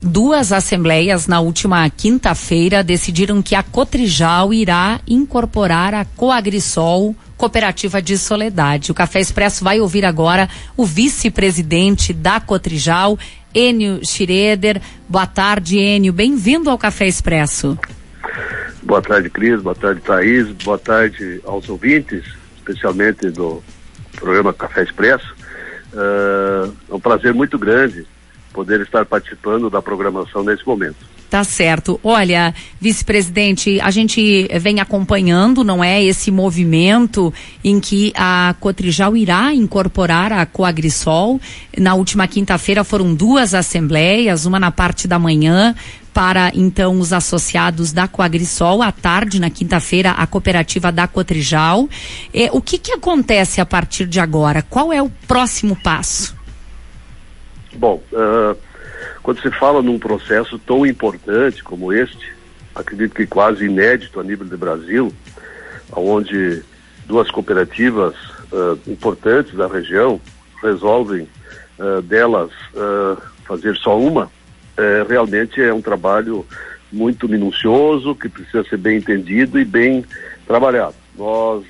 Duas assembleias na última quinta-feira decidiram que a Cotrijal irá incorporar a Coagrisol, Cooperativa de Soledade. O Café Expresso vai ouvir agora o vice-presidente da Cotrijal, Enio Schroeder. Boa tarde, Enio. Bem-vindo ao Café Expresso. Boa tarde, Cris. Boa tarde, Thaís. Boa tarde aos ouvintes, especialmente do programa Café Expresso. Uh, é um prazer muito grande poder estar participando da programação nesse momento. Tá certo. Olha, vice-presidente, a gente vem acompanhando, não é, esse movimento em que a Cotrijal irá incorporar a Coagrisol. Na última quinta-feira foram duas assembleias, uma na parte da manhã para então os associados da Coagrisol, à tarde, na quinta-feira, a cooperativa da Cotrijal. É, o que que acontece a partir de agora? Qual é o próximo passo? Bom, uh, quando se fala num processo tão importante como este, acredito que quase inédito a nível do Brasil, onde duas cooperativas uh, importantes da região resolvem uh, delas fazer só uma, realmente é um trabalho muito minucioso, que precisa ser bem entendido e bem trabalhado. Nós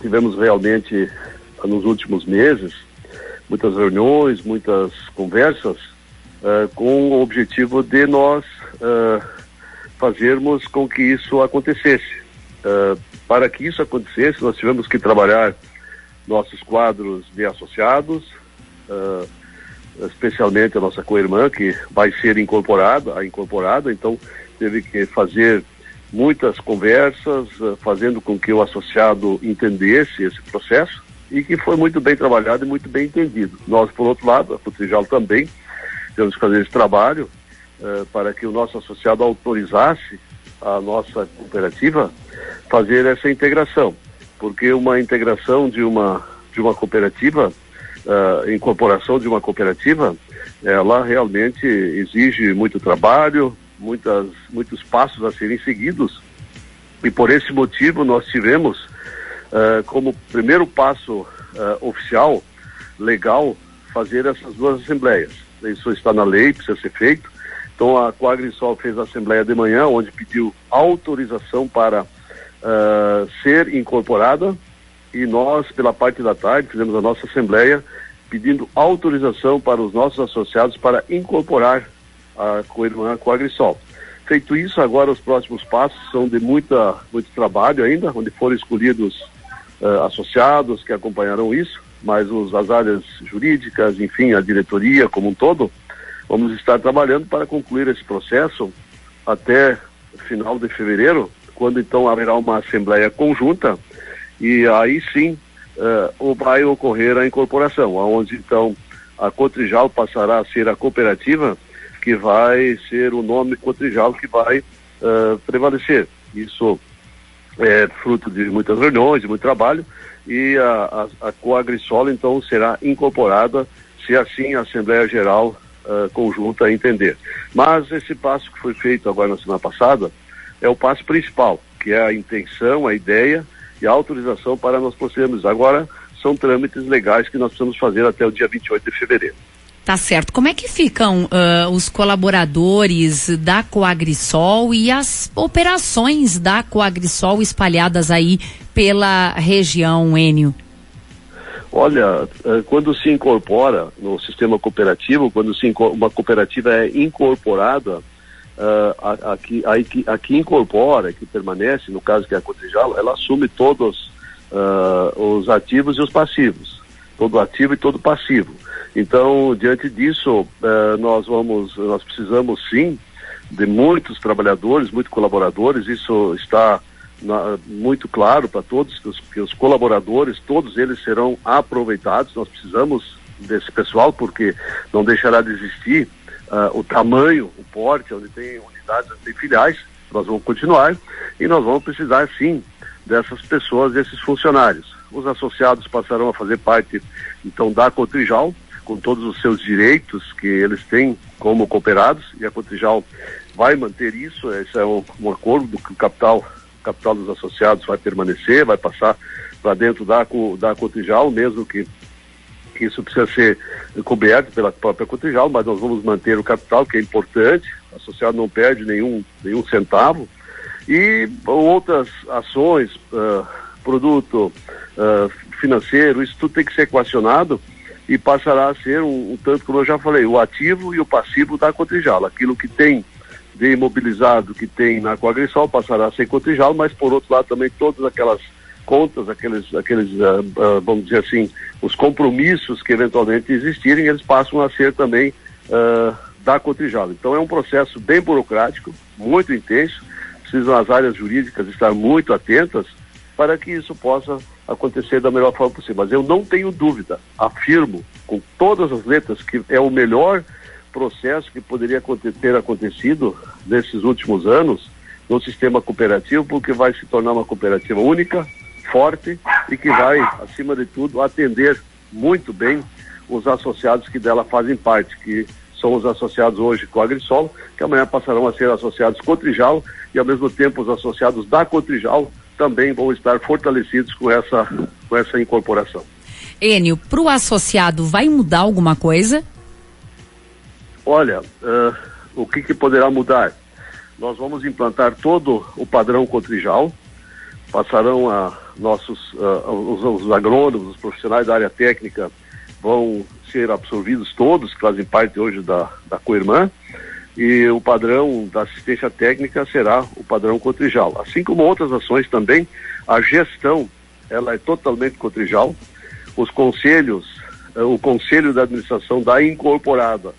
tivemos realmente, nos últimos meses, muitas reuniões, muitas conversas, uh, com o objetivo de nós uh, fazermos com que isso acontecesse. Uh, para que isso acontecesse, nós tivemos que trabalhar nossos quadros de associados, especialmente a nossa co-irmã, que vai ser incorporada, a incorporada, então teve que fazer muitas conversas, fazendo com que o associado entendesse esse processo e que foi muito bem trabalhado e muito bem entendido. Nós, por outro lado, a Futrijal também, temos que fazer esse trabalho uh, para que o nosso associado autorizasse a nossa cooperativa fazer essa integração, porque uma integração de uma de uma cooperativa, uh, incorporação de uma cooperativa, ela realmente exige muito trabalho, muitas muitos passos a serem seguidos e por esse motivo nós tivemos uh, como primeiro passo uh, oficial, legal, fazer essas duas assembleias. Isso está na lei, precisa ser feito. Então a Coagrisol fez a assembleia de manhã, onde pediu autorização para uh, ser incorporada e nós, pela parte da tarde, fizemos a nossa assembleia pedindo autorização para os nossos associados para incorporar a co-irmã Coagrisol. Feito isso, agora os próximos passos são de muita, muito trabalho ainda, onde foram escolhidos uh, associados que acompanharão isso, mas os, as áreas jurídicas, enfim, a diretoria como um todo, vamos estar trabalhando para concluir esse processo até final de fevereiro, quando então haverá uma assembleia conjunta e aí sim uh, vai ocorrer a incorporação, onde então a Cotrijal passará a ser a cooperativa que vai ser o nome Cotrijal que vai uh, prevalecer. Isso é fruto de muitas reuniões, de muito trabalho, e a, a, a então será incorporada, se assim a Assembleia Geral uh, conjunta entender. Mas esse passo que foi feito agora na semana passada é o passo principal, que é a intenção, a ideia e a autorização para nós procedermos. Agora são trâmites legais que nós precisamos fazer até o dia 28 de fevereiro. Tá certo. Como é que ficam uh, os colaboradores da Coagrisol e as operações da Coagrisol espalhadas aí pela região, Enio? Olha, quando se incorpora no sistema cooperativo, quando se uma cooperativa é incorporada, uh, aqui, a, a, que incorpora, que permanece, no caso que é a Cotrijal, ela assume todos uh, os ativos e os passivos, todo ativo e todo passivo. Então, diante disso, uh, nós vamos, nós precisamos sim de muitos trabalhadores, muitos colaboradores. Isso está na, muito claro para todos que os, que os, colaboradores, todos eles serão aproveitados. Nós precisamos desse pessoal porque não deixará de existir uh, o tamanho, o porte, onde tem unidades, onde tem filiais. Nós vamos continuar e nós vamos precisar sim dessas pessoas, desses funcionários. Os associados passarão a fazer parte então da Cotrijal com todos os seus direitos que eles têm como cooperados e a Cotrijal vai manter isso, esse é um, um acordo que o capital, o capital dos associados vai permanecer, vai passar para dentro da, da Cotrijal, mesmo que Isso precisa ser coberto pela própria Cotrijal, mas nós vamos manter o capital, que é importante, o associado não perde nenhum, nenhum centavo, e outras ações, uh, produto uh, financeiro, isso tudo tem que ser equacionado e passará a ser um, um, tanto como eu já falei, o ativo e o passivo da Cotrijal. Aquilo que tem de imobilizado que tem na Coagrisol passará a ser Cotrijal, mas por outro lado também todas aquelas contas, aqueles, aqueles uh, uh, vamos dizer assim, os compromissos que eventualmente existirem, eles passam a ser também uh, da Cotrijal. Então é um processo bem burocrático, muito intenso, precisam as áreas jurídicas estar muito atentas para que isso possa acontecer da melhor forma possível. Mas eu não tenho dúvida, afirmo com todas as letras que é o melhor processo que poderia ter acontecido nesses últimos anos no sistema cooperativo, porque vai se tornar uma cooperativa única, forte e que vai, acima de tudo, atender muito bem os associados que dela fazem parte, que são os associados hoje com a Agrisol, que amanhã passarão a ser associados com o Trijal e ao mesmo tempo os associados da Cotrijal também vão estar fortalecidos com essa, com essa incorporação. Enio, para o associado vai mudar alguma coisa? Olha, uh, o que, que, poderá mudar? Nós vamos implantar todo o padrão Cotrijal, passarão a nossos uh, os, os, agrônomos, os profissionais da área técnica vão ser absorvidos todos que fazem parte hoje da, da Coirmã e o padrão da assistência técnica será o padrão Cotrijal. Assim como outras ações também, a gestão ela é totalmente Cotrijal. Os conselhos, uh, o conselho da administração da incorporada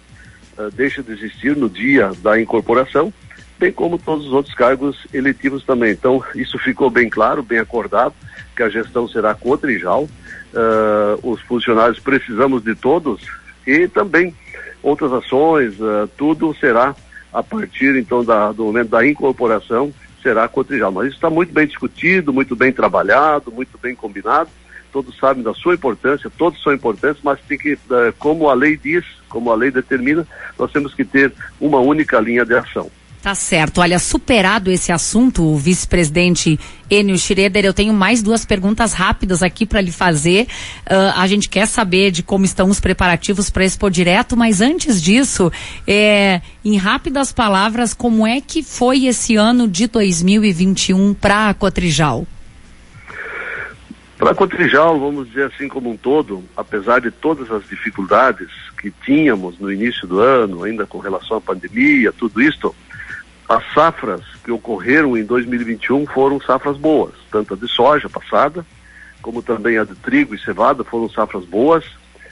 uh, deixa de existir no dia da incorporação bem como todos os outros cargos eletivos também. Então, isso ficou bem claro, bem acordado, que a gestão será quadrijal. Uh, os funcionários precisamos de todos e também outras ações, uh, tudo será a partir então da, do momento da incorporação, será quadrijal. Mas isso está muito bem discutido, muito bem trabalhado, muito bem combinado. Todos sabem da sua importância, todos são importantes, mas tem que, uh, como a lei diz, como a lei determina, nós temos que ter uma única linha de ação. Tá certo. Olha, superado esse assunto, o vice-presidente Enio Schroeder, eu tenho mais duas perguntas rápidas aqui para lhe fazer. Uh, a gente quer saber de como estão os preparativos para Expo Direto, mas antes disso, é, em rápidas palavras, como é que foi esse ano de 2021 para a Cotrijal? Para a Cotrijal, vamos dizer assim como um todo, apesar de todas as dificuldades que tínhamos no início do ano, ainda com relação à pandemia, tudo isso, as safras que ocorreram em 2021 foram safras boas, tanto a de soja passada, como também a de trigo e cevada foram safras boas,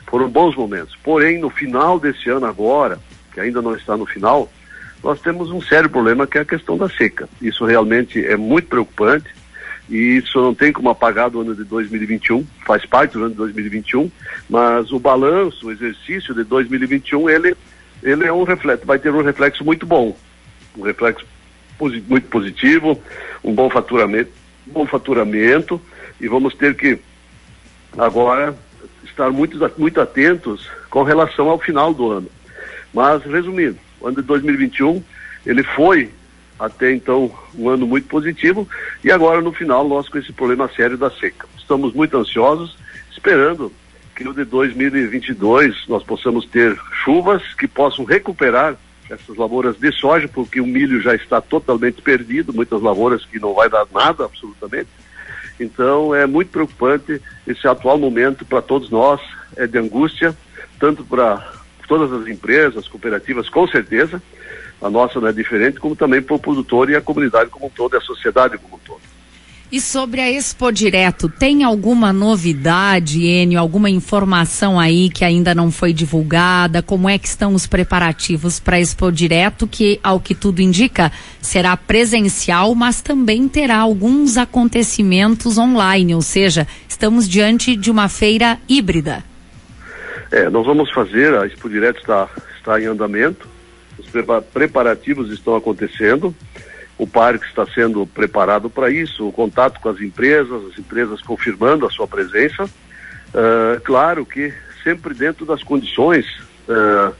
foram bons momentos. Porém, no final desse ano agora, que ainda não está no final, nós temos um sério problema que é a questão da seca. Isso realmente é muito preocupante e isso não tem como apagar do ano de 2021, faz parte do ano de 2021, mas o balanço, o exercício de 2021, ele, ele é um reflexo, vai ter um reflexo muito bom um reflexo muito positivo, um bom faturamento, bom faturamento e vamos ter que agora estar muito, muito atentos com relação ao final do ano. Mas, resumindo, o ano de 2021, ele foi até então um ano muito positivo e agora no final nós com esse problema sério da seca. Estamos muito ansiosos, esperando que no de 2022 nós possamos ter chuvas que possam recuperar essas lavouras de soja, porque o milho já está totalmente perdido, muitas lavouras que não vai dar nada absolutamente. Então é muito preocupante esse atual momento para todos nós, é de angústia, tanto para todas as empresas, cooperativas, com certeza, a nossa não é diferente, como também para o produtor e a comunidade como um todo, e a sociedade como um todo. E sobre a Expo Direto, tem alguma novidade, Enio, alguma informação aí que ainda não foi divulgada? Como é que estão os preparativos para a Expo Direto, que, ao que tudo indica, será presencial, mas também terá alguns acontecimentos online, ou seja, estamos diante de uma feira híbrida. É, nós vamos fazer, a Expo Direto está, está em andamento, os preparativos estão acontecendo, o parque está sendo preparado para isso, o contato com as empresas, as empresas confirmando a sua presença. Uh, claro que sempre dentro das condições uh,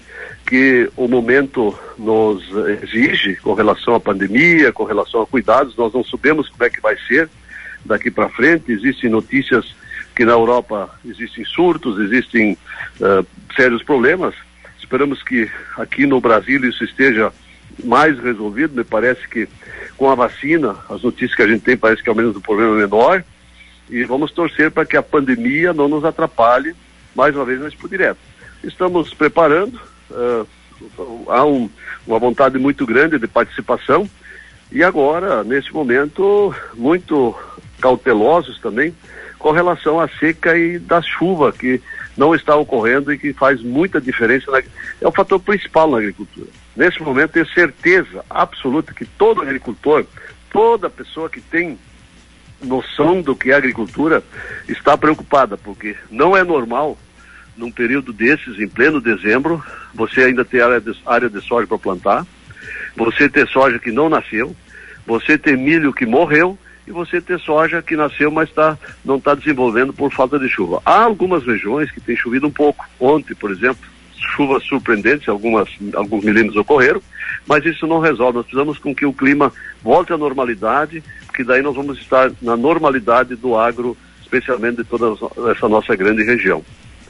que o momento nos exige com relação à pandemia, com relação a cuidados, nós não sabemos como é que vai ser daqui para frente. Existem notícias que na Europa existem surtos, existem uh, sérios problemas. Esperamos que aqui no Brasil isso esteja mais resolvido. Me parece que com a vacina, as notícias que a gente tem parece que ao menos o problema é menor. E vamos torcer para que a pandemia não nos atrapalhe mais uma vez na Expo Direto. Estamos preparando, uh, há um, uma vontade muito grande de participação e agora, nesse momento, muito cautelosos também com relação à seca e da chuva que não está ocorrendo e que faz muita diferença. Na, é o fator principal na agricultura. Nesse momento, ter certeza absoluta que todo agricultor, toda pessoa que tem noção do que é agricultura, está preocupada, porque não é normal, num período desses, em pleno dezembro, você ainda ter área de, área de soja para plantar, você ter soja que não nasceu, você ter milho que morreu e você ter soja que nasceu, mas tá, não está desenvolvendo por falta de chuva. Há algumas regiões que tem chovido um pouco. Ontem, por exemplo, chuvas surpreendentes, algumas, alguns milímetros ocorreram, mas isso não resolve. Nós precisamos com que o clima volte à normalidade, porque daí nós vamos estar na normalidade do agro, especialmente de toda essa nossa grande região.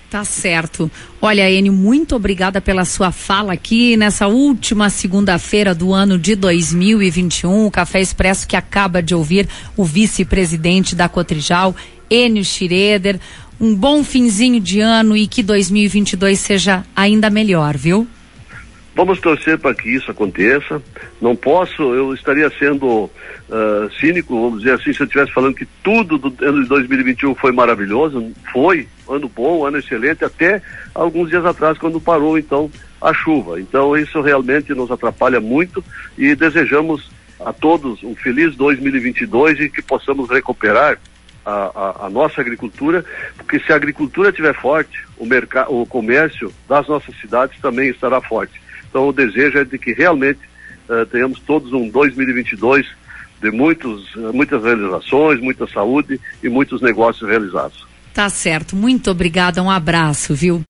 Tá certo. Olha, Enio, muito obrigada pela sua fala aqui nessa última segunda-feira do ano de 2021. O Café Expresso que acaba de ouvir o vice-presidente da Cotrijal, Enio Schroeder. Um bom finzinho de ano e que 2022 seja ainda melhor, viu? Vamos torcer para que isso aconteça. Não posso, eu estaria sendo uh, cínico, vamos dizer assim, se eu estivesse falando que tudo do ano de 2021 foi maravilhoso. Foi, ano bom, ano excelente, até alguns dias atrás, quando parou então a chuva. Então isso realmente nos atrapalha muito e desejamos a todos um feliz 2022 e que possamos recuperar a, a, nossa agricultura, porque se a agricultura estiver forte, o, mercado, o comércio das nossas cidades também estará forte. Então o desejo é de que realmente uh, tenhamos todos um 2022 de muitos, uh, muitas realizações, muita saúde e muitos negócios realizados. Tá certo. Muito obrigada. Um abraço, viu?